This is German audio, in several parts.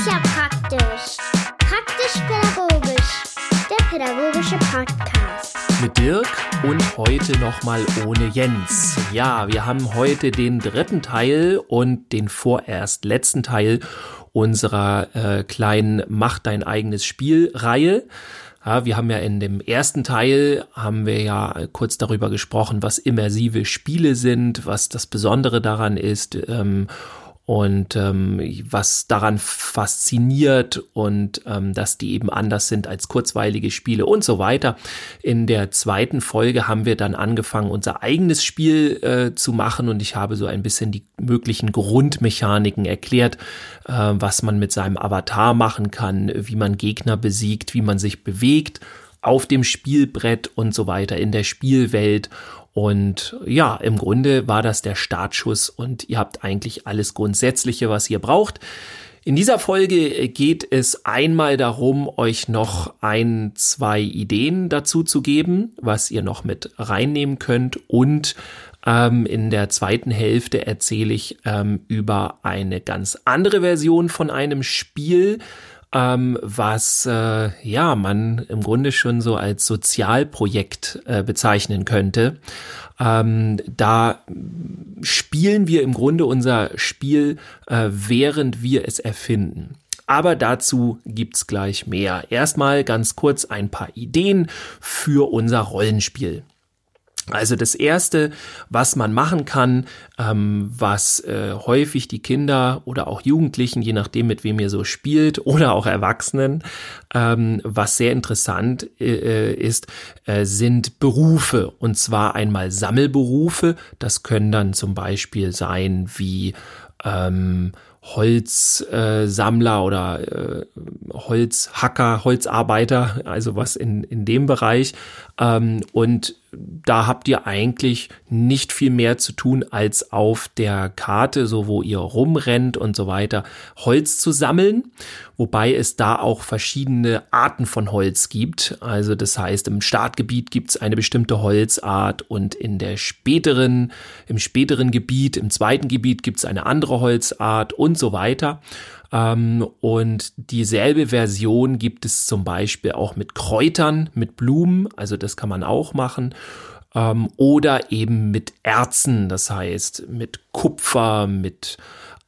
ist ja praktisch. Praktisch-pädagogisch. Der pädagogische Podcast. Mit Dirk und heute nochmal ohne Jens. Ja, wir haben heute den dritten Teil und den vorerst letzten Teil unserer äh, kleinen Mach dein eigenes Spiel-Reihe. Ja, wir haben ja in dem ersten Teil haben wir ja kurz darüber gesprochen, was immersive Spiele sind, was das Besondere daran ist ähm, und ähm, was daran fasziniert und ähm, dass die eben anders sind als kurzweilige Spiele und so weiter. In der zweiten Folge haben wir dann angefangen, unser eigenes Spiel äh, zu machen und ich habe so ein bisschen die möglichen Grundmechaniken erklärt, äh, was man mit seinem Avatar machen kann, wie man Gegner besiegt, wie man sich bewegt auf dem Spielbrett und so weiter in der Spielwelt und ja, im Grunde war das der Startschuss und ihr habt eigentlich alles Grundsätzliche, was ihr braucht. In dieser Folge geht es einmal darum, euch noch ein, zwei Ideen dazu zu geben, was ihr noch mit reinnehmen könnt. Und ähm, in der zweiten Hälfte erzähle ich ähm, über eine ganz andere Version von einem Spiel, ähm, was äh, ja man im Grunde schon so als Sozialprojekt äh, bezeichnen könnte. Ähm, da spielen wir im Grunde unser Spiel, äh, während wir es erfinden. Aber dazu gibt's gleich mehr. Erstmal ganz kurz ein paar Ideen für unser Rollenspiel. Also das Erste, was man machen kann, ähm, was äh, häufig die Kinder oder auch Jugendlichen, je nachdem mit wem ihr so spielt, oder auch Erwachsenen, ähm, was sehr interessant äh, ist, äh, sind Berufe. Und zwar einmal Sammelberufe. Das können dann zum Beispiel sein wie ähm, Holzsammler äh, oder äh, Holzhacker, Holzarbeiter, also was in, in dem Bereich. Ähm, und da habt ihr eigentlich nicht viel mehr zu tun, als auf der Karte, so wo ihr rumrennt und so weiter, Holz zu sammeln. Wobei es da auch verschiedene Arten von Holz gibt. Also das heißt, im Startgebiet gibt es eine bestimmte Holzart und in der späteren, im späteren Gebiet, im zweiten Gebiet gibt es eine andere Holzart und so weiter. Ähm, und dieselbe Version gibt es zum Beispiel auch mit Kräutern, mit Blumen, also das kann man auch machen. Ähm, oder eben mit Erzen, das heißt mit Kupfer, mit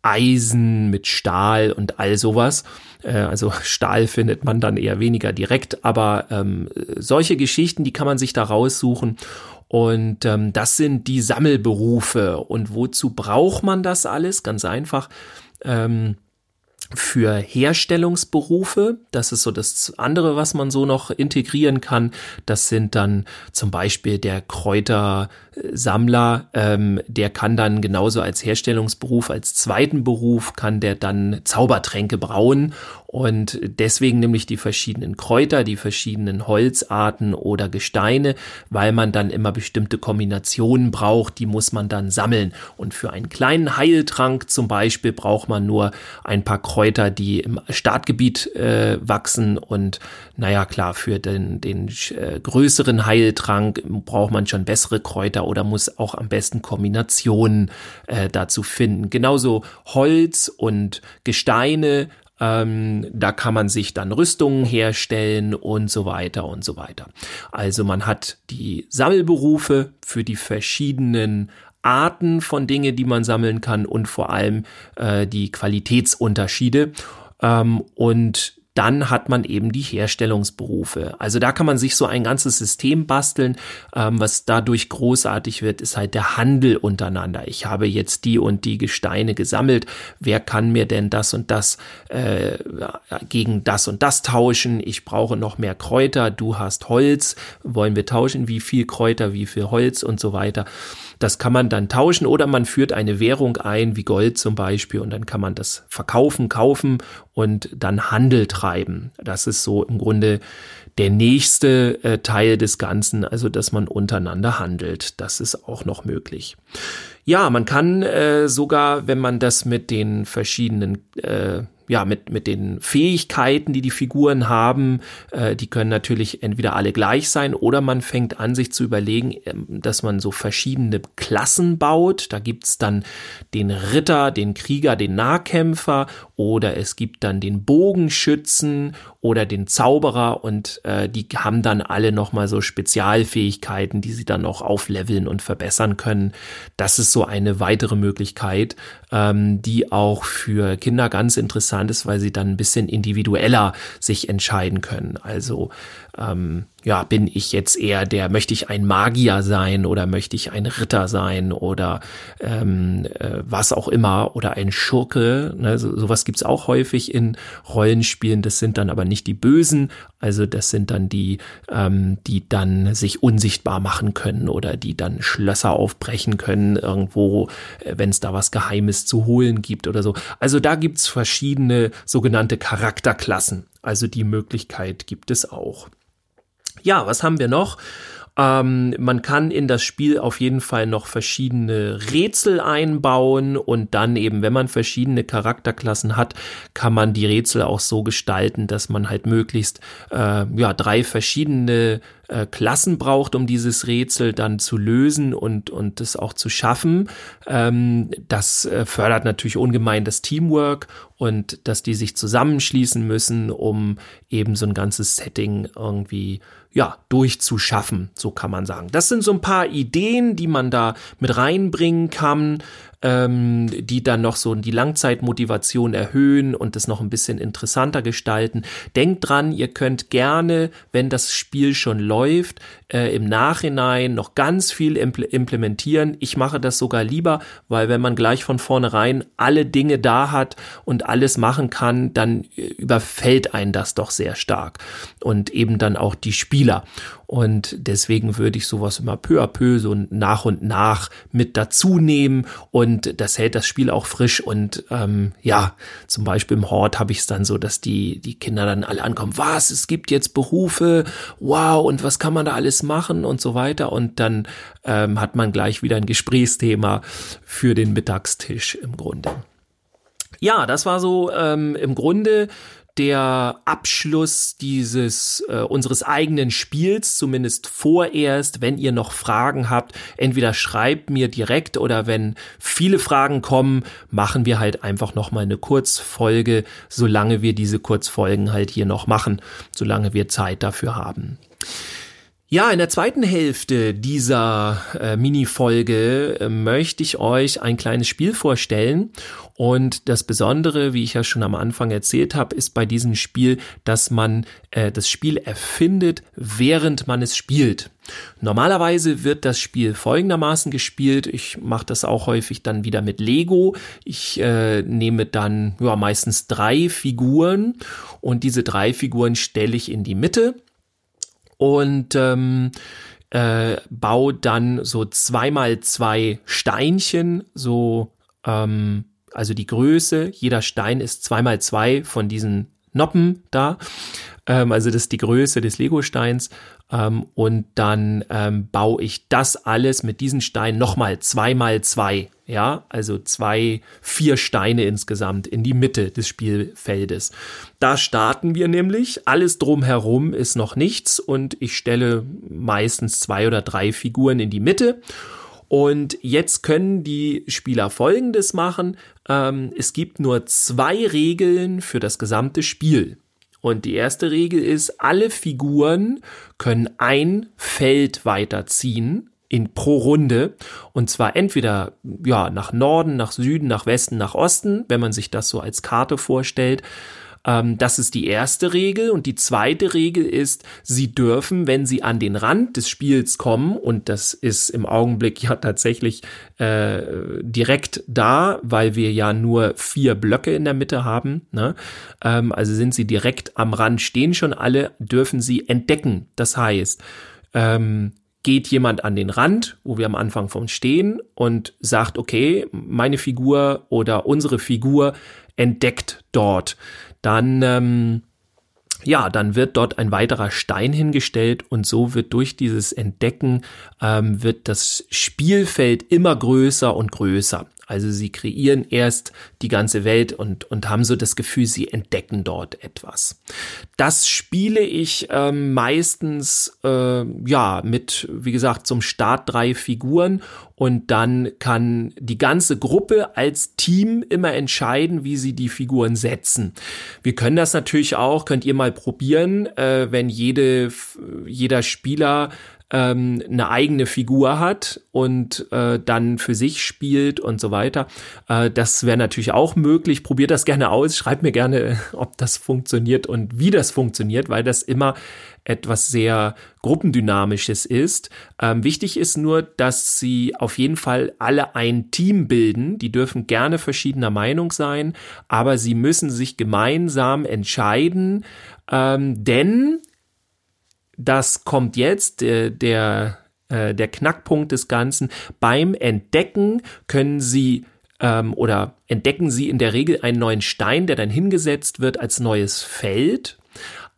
Eisen, mit Stahl und all sowas. Äh, also Stahl findet man dann eher weniger direkt, aber ähm, solche Geschichten, die kann man sich da raussuchen. Und ähm, das sind die Sammelberufe. Und wozu braucht man das alles? Ganz einfach. Ähm, für Herstellungsberufe. Das ist so das andere, was man so noch integrieren kann. Das sind dann zum Beispiel der Kräutersammler, ähm, der kann dann genauso als Herstellungsberuf, als zweiten Beruf, kann der dann Zaubertränke brauen und deswegen nämlich die verschiedenen Kräuter, die verschiedenen Holzarten oder Gesteine, weil man dann immer bestimmte Kombinationen braucht, die muss man dann sammeln. Und für einen kleinen Heiltrank zum Beispiel braucht man nur ein paar Kräuter, die im Startgebiet äh, wachsen. Und naja, klar, für den, den äh, größeren Heiltrank braucht man schon bessere Kräuter oder muss auch am besten Kombinationen äh, dazu finden. Genauso Holz und Gesteine ähm, da kann man sich dann Rüstungen herstellen und so weiter und so weiter. Also man hat die Sammelberufe für die verschiedenen Arten von Dinge, die man sammeln kann und vor allem äh, die Qualitätsunterschiede. Ähm, und dann hat man eben die Herstellungsberufe. Also da kann man sich so ein ganzes System basteln. Ähm, was dadurch großartig wird, ist halt der Handel untereinander. Ich habe jetzt die und die Gesteine gesammelt. Wer kann mir denn das und das äh, gegen das und das tauschen? Ich brauche noch mehr Kräuter. Du hast Holz. Wollen wir tauschen? Wie viel Kräuter, wie viel Holz und so weiter. Das kann man dann tauschen oder man führt eine Währung ein, wie Gold zum Beispiel, und dann kann man das verkaufen, kaufen und dann Handel treiben. Das ist so im Grunde der nächste äh, Teil des Ganzen, also dass man untereinander handelt. Das ist auch noch möglich. Ja, man kann äh, sogar, wenn man das mit den verschiedenen äh, ja, mit, mit den Fähigkeiten, die die Figuren haben, äh, die können natürlich entweder alle gleich sein oder man fängt an, sich zu überlegen, ähm, dass man so verschiedene Klassen baut. Da gibt's dann den Ritter, den Krieger, den Nahkämpfer oder es gibt dann den Bogenschützen oder den Zauberer und äh, die haben dann alle nochmal so Spezialfähigkeiten, die sie dann auch aufleveln und verbessern können. Das ist so eine weitere Möglichkeit, ähm, die auch für Kinder ganz interessant ist, weil sie dann ein bisschen individueller sich entscheiden können. Also ähm, ja, bin ich jetzt eher der, möchte ich ein Magier sein oder möchte ich ein Ritter sein oder ähm, äh, was auch immer oder ein Schurke. Ne? So, sowas gibt's auch häufig in Rollenspielen. Das sind dann aber nicht die Bösen, also das sind dann die, ähm, die dann sich unsichtbar machen können oder die dann Schlösser aufbrechen können irgendwo, äh, wenn es da was Geheimes zu holen gibt oder so. Also da gibt's verschiedene sogenannte Charakterklassen. Also die Möglichkeit gibt es auch. Ja, was haben wir noch? Ähm, man kann in das Spiel auf jeden Fall noch verschiedene Rätsel einbauen und dann eben, wenn man verschiedene Charakterklassen hat, kann man die Rätsel auch so gestalten, dass man halt möglichst äh, ja drei verschiedene äh, Klassen braucht, um dieses Rätsel dann zu lösen und und das auch zu schaffen. Ähm, das äh, fördert natürlich ungemein das Teamwork und dass die sich zusammenschließen müssen, um eben so ein ganzes Setting irgendwie ja, durchzuschaffen, so kann man sagen. Das sind so ein paar Ideen, die man da mit reinbringen kann ähm, die dann noch so die Langzeitmotivation erhöhen und es noch ein bisschen interessanter gestalten. Denkt dran, ihr könnt gerne, wenn das Spiel schon läuft, äh, im Nachhinein noch ganz viel impl implementieren. Ich mache das sogar lieber, weil wenn man gleich von vornherein alle Dinge da hat und alles machen kann, dann äh, überfällt einen das doch sehr stark und eben dann auch die Spieler. Und deswegen würde ich sowas immer peu à peu so nach und nach mit dazu nehmen. Und das hält das Spiel auch frisch. Und ähm, ja, zum Beispiel im Hort habe ich es dann so, dass die, die Kinder dann alle ankommen, was, es gibt jetzt Berufe, wow, und was kann man da alles machen? Und so weiter. Und dann ähm, hat man gleich wieder ein Gesprächsthema für den Mittagstisch im Grunde. Ja, das war so ähm, im Grunde der Abschluss dieses äh, unseres eigenen Spiels, zumindest vorerst. Wenn ihr noch Fragen habt, entweder schreibt mir direkt oder wenn viele Fragen kommen, machen wir halt einfach noch mal eine Kurzfolge, solange wir diese Kurzfolgen halt hier noch machen, solange wir Zeit dafür haben. Ja, in der zweiten Hälfte dieser äh, Mini-Folge äh, möchte ich euch ein kleines Spiel vorstellen. Und das Besondere, wie ich ja schon am Anfang erzählt habe, ist bei diesem Spiel, dass man äh, das Spiel erfindet, während man es spielt. Normalerweise wird das Spiel folgendermaßen gespielt. Ich mache das auch häufig dann wieder mit Lego. Ich äh, nehme dann ja, meistens drei Figuren und diese drei Figuren stelle ich in die Mitte und ähm, äh, baue dann so zweimal zwei Steinchen, so ähm, also die Größe, jeder Stein ist zweimal zwei von diesen Noppen da. Ähm, also das ist die Größe des Lego-Steins. Ähm, und dann ähm, baue ich das alles mit diesen Steinen nochmal zweimal zwei. Ja, also zwei, vier Steine insgesamt in die Mitte des Spielfeldes. Da starten wir nämlich. Alles drumherum ist noch nichts und ich stelle meistens zwei oder drei Figuren in die Mitte. Und jetzt können die Spieler Folgendes machen. Ähm, es gibt nur zwei Regeln für das gesamte Spiel. Und die erste Regel ist, alle Figuren können ein Feld weiterziehen in pro Runde und zwar entweder ja nach Norden, nach Süden, nach Westen, nach Osten, wenn man sich das so als Karte vorstellt ähm, das ist die erste Regel. Und die zweite Regel ist, sie dürfen, wenn sie an den Rand des Spiels kommen, und das ist im Augenblick ja tatsächlich äh, direkt da, weil wir ja nur vier Blöcke in der Mitte haben. Ne? Ähm, also sind sie direkt am Rand, stehen schon alle, dürfen sie entdecken. Das heißt, ähm, geht jemand an den Rand, wo wir am Anfang vom stehen und sagt, okay, meine Figur oder unsere Figur entdeckt dort dann ähm, ja, dann wird dort ein weiterer Stein hingestellt und so wird durch dieses Entdecken ähm, wird das Spielfeld immer größer und größer. Also sie kreieren erst die ganze Welt und, und haben so das Gefühl, sie entdecken dort etwas. Das spiele ich ähm, meistens äh, ja mit, wie gesagt, zum Start drei Figuren und dann kann die ganze Gruppe als Team immer entscheiden, wie sie die Figuren setzen. Wir können das natürlich auch, könnt ihr mal probieren, äh, wenn jede, jeder Spieler ähm, eine eigene Figur hat und äh, dann für sich spielt und so weiter. Äh, das wäre natürlich auch möglich. Probiert das gerne aus. Schreibt mir gerne, ob das funktioniert und wie das funktioniert, weil das immer etwas sehr Gruppendynamisches ist. Ähm, wichtig ist nur, dass sie auf jeden Fall alle ein Team bilden. Die dürfen gerne verschiedener Meinung sein, aber sie müssen sich gemeinsam entscheiden, ähm, denn das kommt jetzt, der, der, äh, der Knackpunkt des Ganzen. Beim Entdecken können Sie ähm, oder entdecken Sie in der Regel einen neuen Stein, der dann hingesetzt wird als neues Feld.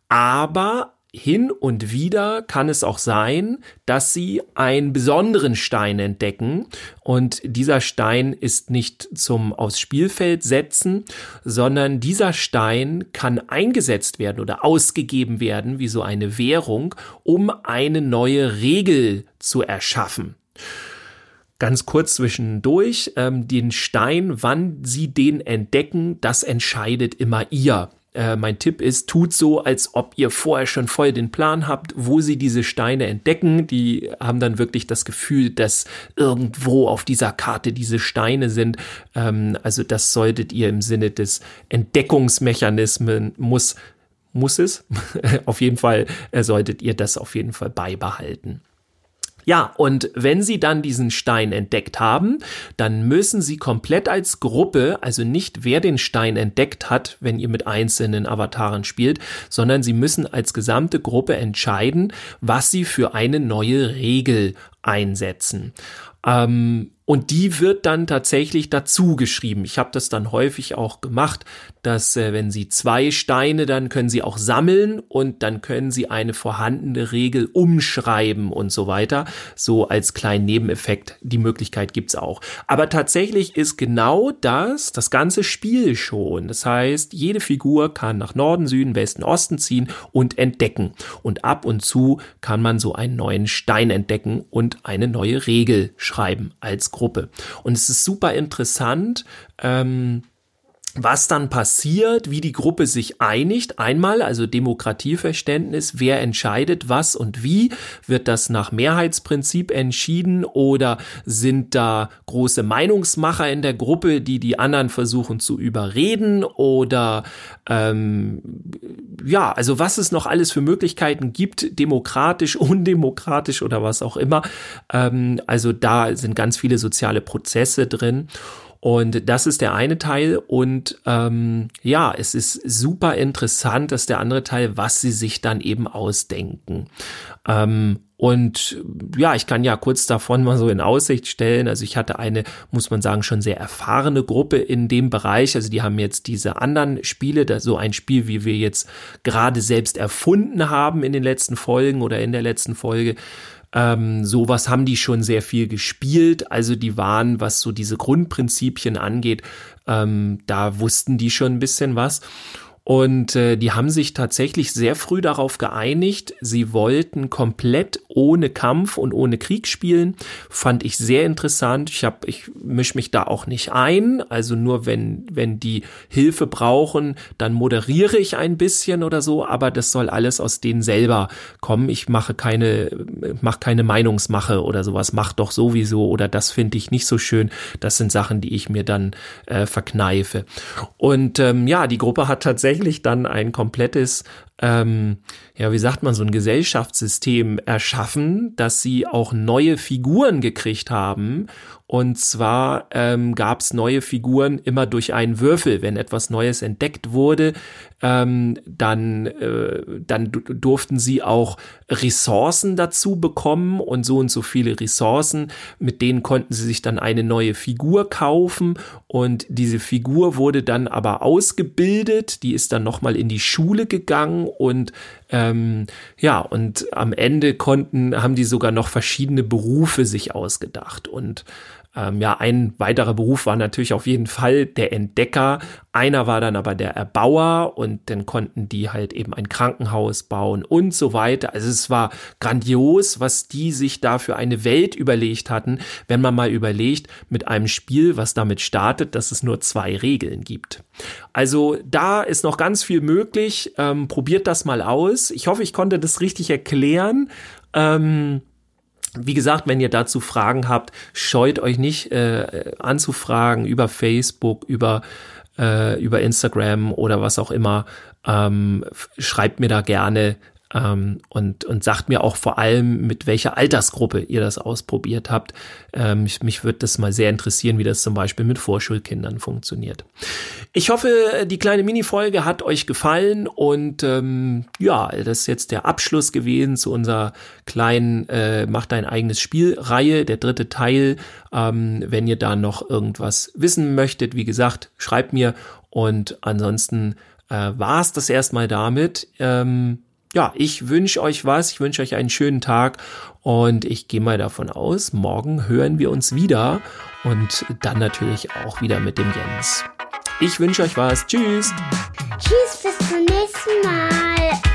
Aber hin und wieder kann es auch sein, dass sie einen besonderen Stein entdecken und dieser Stein ist nicht zum aufs Spielfeld setzen, sondern dieser Stein kann eingesetzt werden oder ausgegeben werden wie so eine Währung, um eine neue Regel zu erschaffen. Ganz kurz zwischendurch, ähm, den Stein, wann Sie den entdecken, das entscheidet immer ihr. Äh, mein Tipp ist, tut so, als ob ihr vorher schon voll den Plan habt, wo sie diese Steine entdecken. Die haben dann wirklich das Gefühl, dass irgendwo auf dieser Karte diese Steine sind. Ähm, also das solltet ihr im Sinne des Entdeckungsmechanismen muss muss es. auf jeden Fall äh, solltet ihr das auf jeden Fall beibehalten. Ja, und wenn Sie dann diesen Stein entdeckt haben, dann müssen Sie komplett als Gruppe, also nicht wer den Stein entdeckt hat, wenn ihr mit einzelnen Avataren spielt, sondern Sie müssen als gesamte Gruppe entscheiden, was Sie für eine neue Regel einsetzen. Ähm, und die wird dann tatsächlich dazu geschrieben. Ich habe das dann häufig auch gemacht, dass äh, wenn Sie zwei Steine, dann können Sie auch sammeln und dann können Sie eine vorhandene Regel umschreiben und so weiter. So als kleinen Nebeneffekt. Die Möglichkeit gibt's auch. Aber tatsächlich ist genau das das ganze Spiel schon. Das heißt, jede Figur kann nach Norden, Süden, Westen, Osten ziehen und entdecken. Und ab und zu kann man so einen neuen Stein entdecken und eine neue Regel schreiben als Gruppe. Und es ist super interessant, ähm, was dann passiert, wie die Gruppe sich einigt. Einmal, also Demokratieverständnis, wer entscheidet was und wie. Wird das nach Mehrheitsprinzip entschieden oder sind da große Meinungsmacher in der Gruppe, die die anderen versuchen zu überreden oder ähm, ja, also was es noch alles für Möglichkeiten gibt, demokratisch, undemokratisch oder was auch immer. Ähm, also da sind ganz viele soziale Prozesse drin. Und das ist der eine Teil. Und ähm, ja, es ist super interessant, dass der andere Teil, was sie sich dann eben ausdenken. Ähm, und ja, ich kann ja kurz davon mal so in Aussicht stellen. Also ich hatte eine, muss man sagen, schon sehr erfahrene Gruppe in dem Bereich. Also die haben jetzt diese anderen Spiele, da so ein Spiel, wie wir jetzt gerade selbst erfunden haben in den letzten Folgen oder in der letzten Folge. Ähm, sowas haben die schon sehr viel gespielt. Also die waren, was so diese Grundprinzipien angeht, ähm, da wussten die schon ein bisschen was. Und äh, die haben sich tatsächlich sehr früh darauf geeinigt, sie wollten komplett ohne Kampf und ohne Krieg spielen. Fand ich sehr interessant. Ich habe, ich misch mich da auch nicht ein. Also nur wenn, wenn die Hilfe brauchen, dann moderiere ich ein bisschen oder so, aber das soll alles aus denen selber kommen. Ich mache keine, mache keine Meinungsmache oder sowas. Mach doch sowieso oder das finde ich nicht so schön. Das sind Sachen, die ich mir dann äh, verkneife. Und ähm, ja, die Gruppe hat tatsächlich tatsächlich dann ein komplettes, ähm, ja, wie sagt man, so ein Gesellschaftssystem erschaffen, dass sie auch neue Figuren gekriegt haben. Und zwar ähm, gab es neue Figuren immer durch einen Würfel. Wenn etwas Neues entdeckt wurde, ähm, dann, äh, dann durften sie auch Ressourcen dazu bekommen und so und so viele Ressourcen, mit denen konnten sie sich dann eine neue Figur kaufen und diese Figur wurde dann aber ausgebildet, die ist dann nochmal in die Schule gegangen und ähm, ja, und am Ende konnten, haben die sogar noch verschiedene Berufe sich ausgedacht. Und ähm, ja, ein weiterer Beruf war natürlich auf jeden Fall der Entdecker. Einer war dann aber der Erbauer und dann konnten die halt eben ein Krankenhaus bauen und so weiter. Also es war grandios, was die sich da für eine Welt überlegt hatten, wenn man mal überlegt, mit einem Spiel, was damit startet, dass es nur zwei Regeln gibt. Also da ist noch ganz viel möglich. Ähm, probiert das mal aus. Ich hoffe, ich konnte das richtig erklären. Ähm, wie gesagt, wenn ihr dazu Fragen habt, scheut euch nicht äh, anzufragen über Facebook, über äh, über Instagram oder was auch immer. Ähm, schreibt mir da gerne ähm, und, und sagt mir auch vor allem, mit welcher Altersgruppe ihr das ausprobiert habt. Ähm, mich, mich würde das mal sehr interessieren, wie das zum Beispiel mit Vorschulkindern funktioniert. Ich hoffe, die kleine Mini-Folge hat euch gefallen und ähm, ja, das ist jetzt der Abschluss gewesen zu unserer kleinen äh, Mach dein eigenes Spiel-Reihe, der dritte Teil. Ähm, wenn ihr da noch irgendwas wissen möchtet, wie gesagt, schreibt mir und ansonsten äh, war es das erstmal damit. Ähm, ja, ich wünsche euch was, ich wünsche euch einen schönen Tag und ich gehe mal davon aus, morgen hören wir uns wieder und dann natürlich auch wieder mit dem Jens. Ich wünsche euch was. Tschüss. Tschüss, bis zum nächsten Mal.